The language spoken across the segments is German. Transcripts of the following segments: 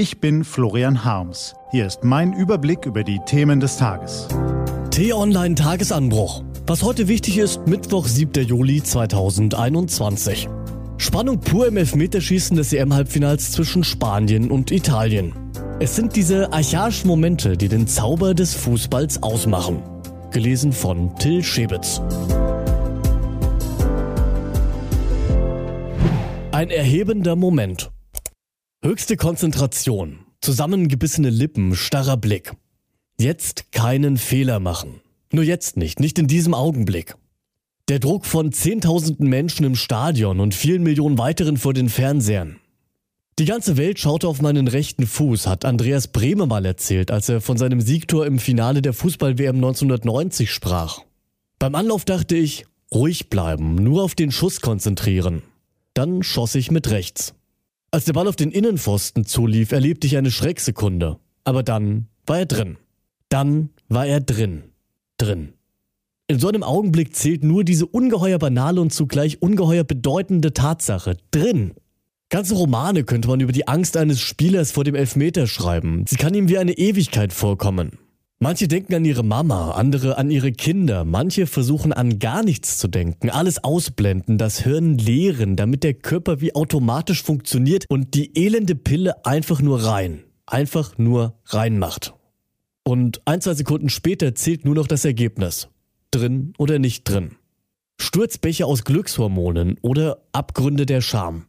Ich bin Florian Harms. Hier ist mein Überblick über die Themen des Tages. T-Online Tagesanbruch. Was heute wichtig ist, Mittwoch, 7. Juli 2021. Spannung pur im Elfmeterschießen des EM-Halbfinals zwischen Spanien und Italien. Es sind diese archaischen Momente, die den Zauber des Fußballs ausmachen. Gelesen von Till Schebitz. Ein erhebender Moment. Höchste Konzentration, zusammengebissene Lippen, starrer Blick. Jetzt keinen Fehler machen. Nur jetzt nicht, nicht in diesem Augenblick. Der Druck von Zehntausenden Menschen im Stadion und vielen Millionen weiteren vor den Fernsehern. Die ganze Welt schaute auf meinen rechten Fuß, hat Andreas Brehme mal erzählt, als er von seinem Siegtor im Finale der Fußball-WM 1990 sprach. Beim Anlauf dachte ich, ruhig bleiben, nur auf den Schuss konzentrieren. Dann schoss ich mit rechts. Als der Ball auf den Innenpfosten zulief, erlebte ich eine Schrecksekunde. Aber dann war er drin. Dann war er drin. Drin. In so einem Augenblick zählt nur diese ungeheuer banale und zugleich ungeheuer bedeutende Tatsache. Drin. Ganze Romane könnte man über die Angst eines Spielers vor dem Elfmeter schreiben. Sie kann ihm wie eine Ewigkeit vorkommen. Manche denken an ihre Mama, andere an ihre Kinder, manche versuchen an gar nichts zu denken, alles ausblenden, das Hirn leeren, damit der Körper wie automatisch funktioniert und die elende Pille einfach nur rein, einfach nur reinmacht. Und ein, zwei Sekunden später zählt nur noch das Ergebnis. Drin oder nicht drin. Sturzbäche aus Glückshormonen oder Abgründe der Scham.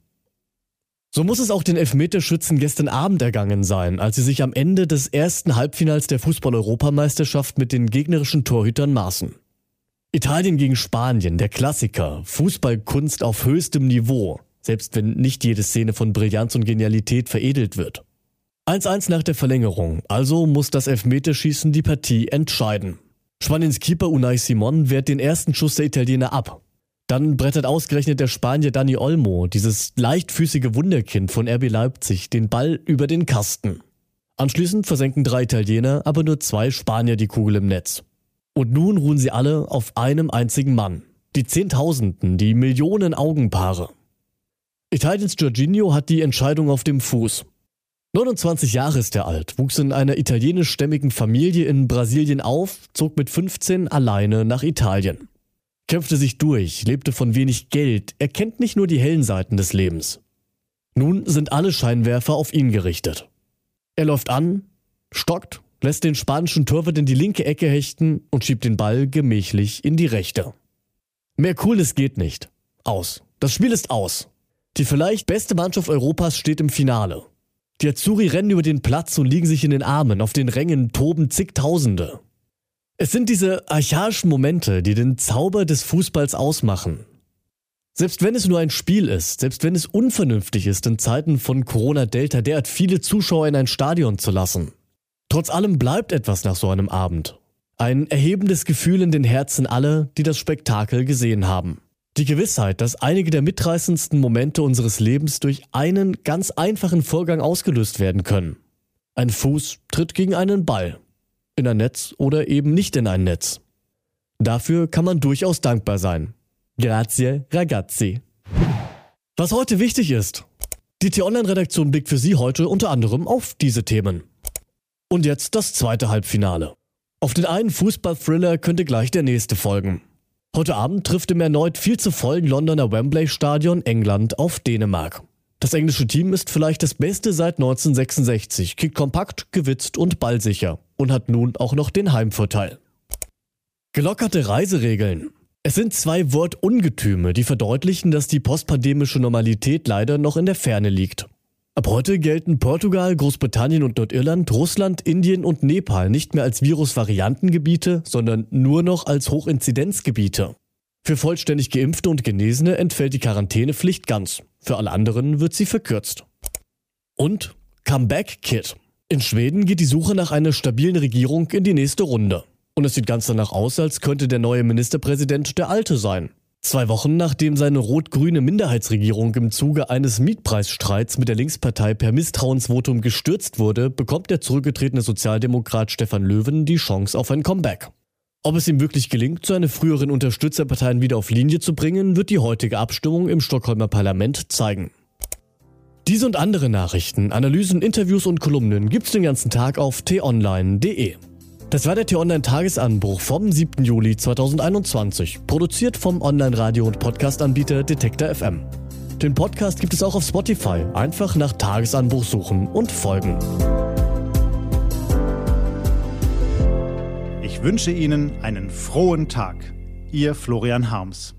So muss es auch den Elfmeterschützen gestern Abend ergangen sein, als sie sich am Ende des ersten Halbfinals der Fußball-Europameisterschaft mit den gegnerischen Torhütern maßen. Italien gegen Spanien, der Klassiker, Fußballkunst auf höchstem Niveau, selbst wenn nicht jede Szene von Brillanz und Genialität veredelt wird. 1-1 nach der Verlängerung, also muss das Elfmeterschießen die Partie entscheiden. Spaniens Keeper Unai Simon wehrt den ersten Schuss der Italiener ab. Dann brettert ausgerechnet der Spanier Dani Olmo, dieses leichtfüßige Wunderkind von RB Leipzig, den Ball über den Kasten. Anschließend versenken drei Italiener, aber nur zwei Spanier die Kugel im Netz. Und nun ruhen sie alle auf einem einzigen Mann. Die Zehntausenden, die Millionen Augenpaare. Italiens Giorginio hat die Entscheidung auf dem Fuß. 29 Jahre ist er alt, wuchs in einer italienischstämmigen Familie in Brasilien auf, zog mit 15 alleine nach Italien kämpfte sich durch, lebte von wenig Geld, er kennt nicht nur die hellen Seiten des Lebens. Nun sind alle Scheinwerfer auf ihn gerichtet. Er läuft an, stockt, lässt den spanischen Torwart in die linke Ecke hechten und schiebt den Ball gemächlich in die rechte. Mehr Cooles geht nicht. Aus. Das Spiel ist aus. Die vielleicht beste Mannschaft Europas steht im Finale. Die Azzurri rennen über den Platz und liegen sich in den Armen, auf den Rängen toben zigtausende. Es sind diese archaischen Momente, die den Zauber des Fußballs ausmachen. Selbst wenn es nur ein Spiel ist, selbst wenn es unvernünftig ist, in Zeiten von Corona Delta derart viele Zuschauer in ein Stadion zu lassen. Trotz allem bleibt etwas nach so einem Abend. Ein erhebendes Gefühl in den Herzen aller, die das Spektakel gesehen haben. Die Gewissheit, dass einige der mitreißendsten Momente unseres Lebens durch einen ganz einfachen Vorgang ausgelöst werden können. Ein Fuß tritt gegen einen Ball in ein Netz oder eben nicht in ein Netz. Dafür kann man durchaus dankbar sein. Grazie, ragazzi. Was heute wichtig ist. Die T-Online-Redaktion blickt für Sie heute unter anderem auf diese Themen. Und jetzt das zweite Halbfinale. Auf den einen Fußball-Thriller könnte gleich der nächste folgen. Heute Abend trifft im erneut viel zu vollen Londoner Wembley Stadion England auf Dänemark. Das englische Team ist vielleicht das beste seit 1966, kickt kompakt, gewitzt und ballsicher und hat nun auch noch den Heimvorteil. Gelockerte Reiseregeln. Es sind zwei Wortungetüme, die verdeutlichen, dass die postpandemische Normalität leider noch in der Ferne liegt. Ab heute gelten Portugal, Großbritannien und Nordirland, Russland, Indien und Nepal nicht mehr als Virusvariantengebiete, sondern nur noch als Hochinzidenzgebiete. Für vollständig Geimpfte und Genesene entfällt die Quarantänepflicht ganz. Für alle anderen wird sie verkürzt. Und Comeback Kit. In Schweden geht die Suche nach einer stabilen Regierung in die nächste Runde. Und es sieht ganz danach aus, als könnte der neue Ministerpräsident der alte sein. Zwei Wochen nachdem seine rot-grüne Minderheitsregierung im Zuge eines Mietpreisstreits mit der Linkspartei per Misstrauensvotum gestürzt wurde, bekommt der zurückgetretene Sozialdemokrat Stefan Löwen die Chance auf ein Comeback. Ob es ihm wirklich gelingt, seine früheren Unterstützerparteien wieder auf Linie zu bringen, wird die heutige Abstimmung im Stockholmer Parlament zeigen. Diese und andere Nachrichten, Analysen, Interviews und Kolumnen gibt's den ganzen Tag auf t-online.de. Das war der T-Online-Tagesanbruch vom 7. Juli 2021, produziert vom Online-Radio- und Podcast-Anbieter Detektor FM. Den Podcast gibt es auch auf Spotify. Einfach nach Tagesanbruch suchen und folgen. Ich wünsche Ihnen einen frohen Tag. Ihr Florian Harms.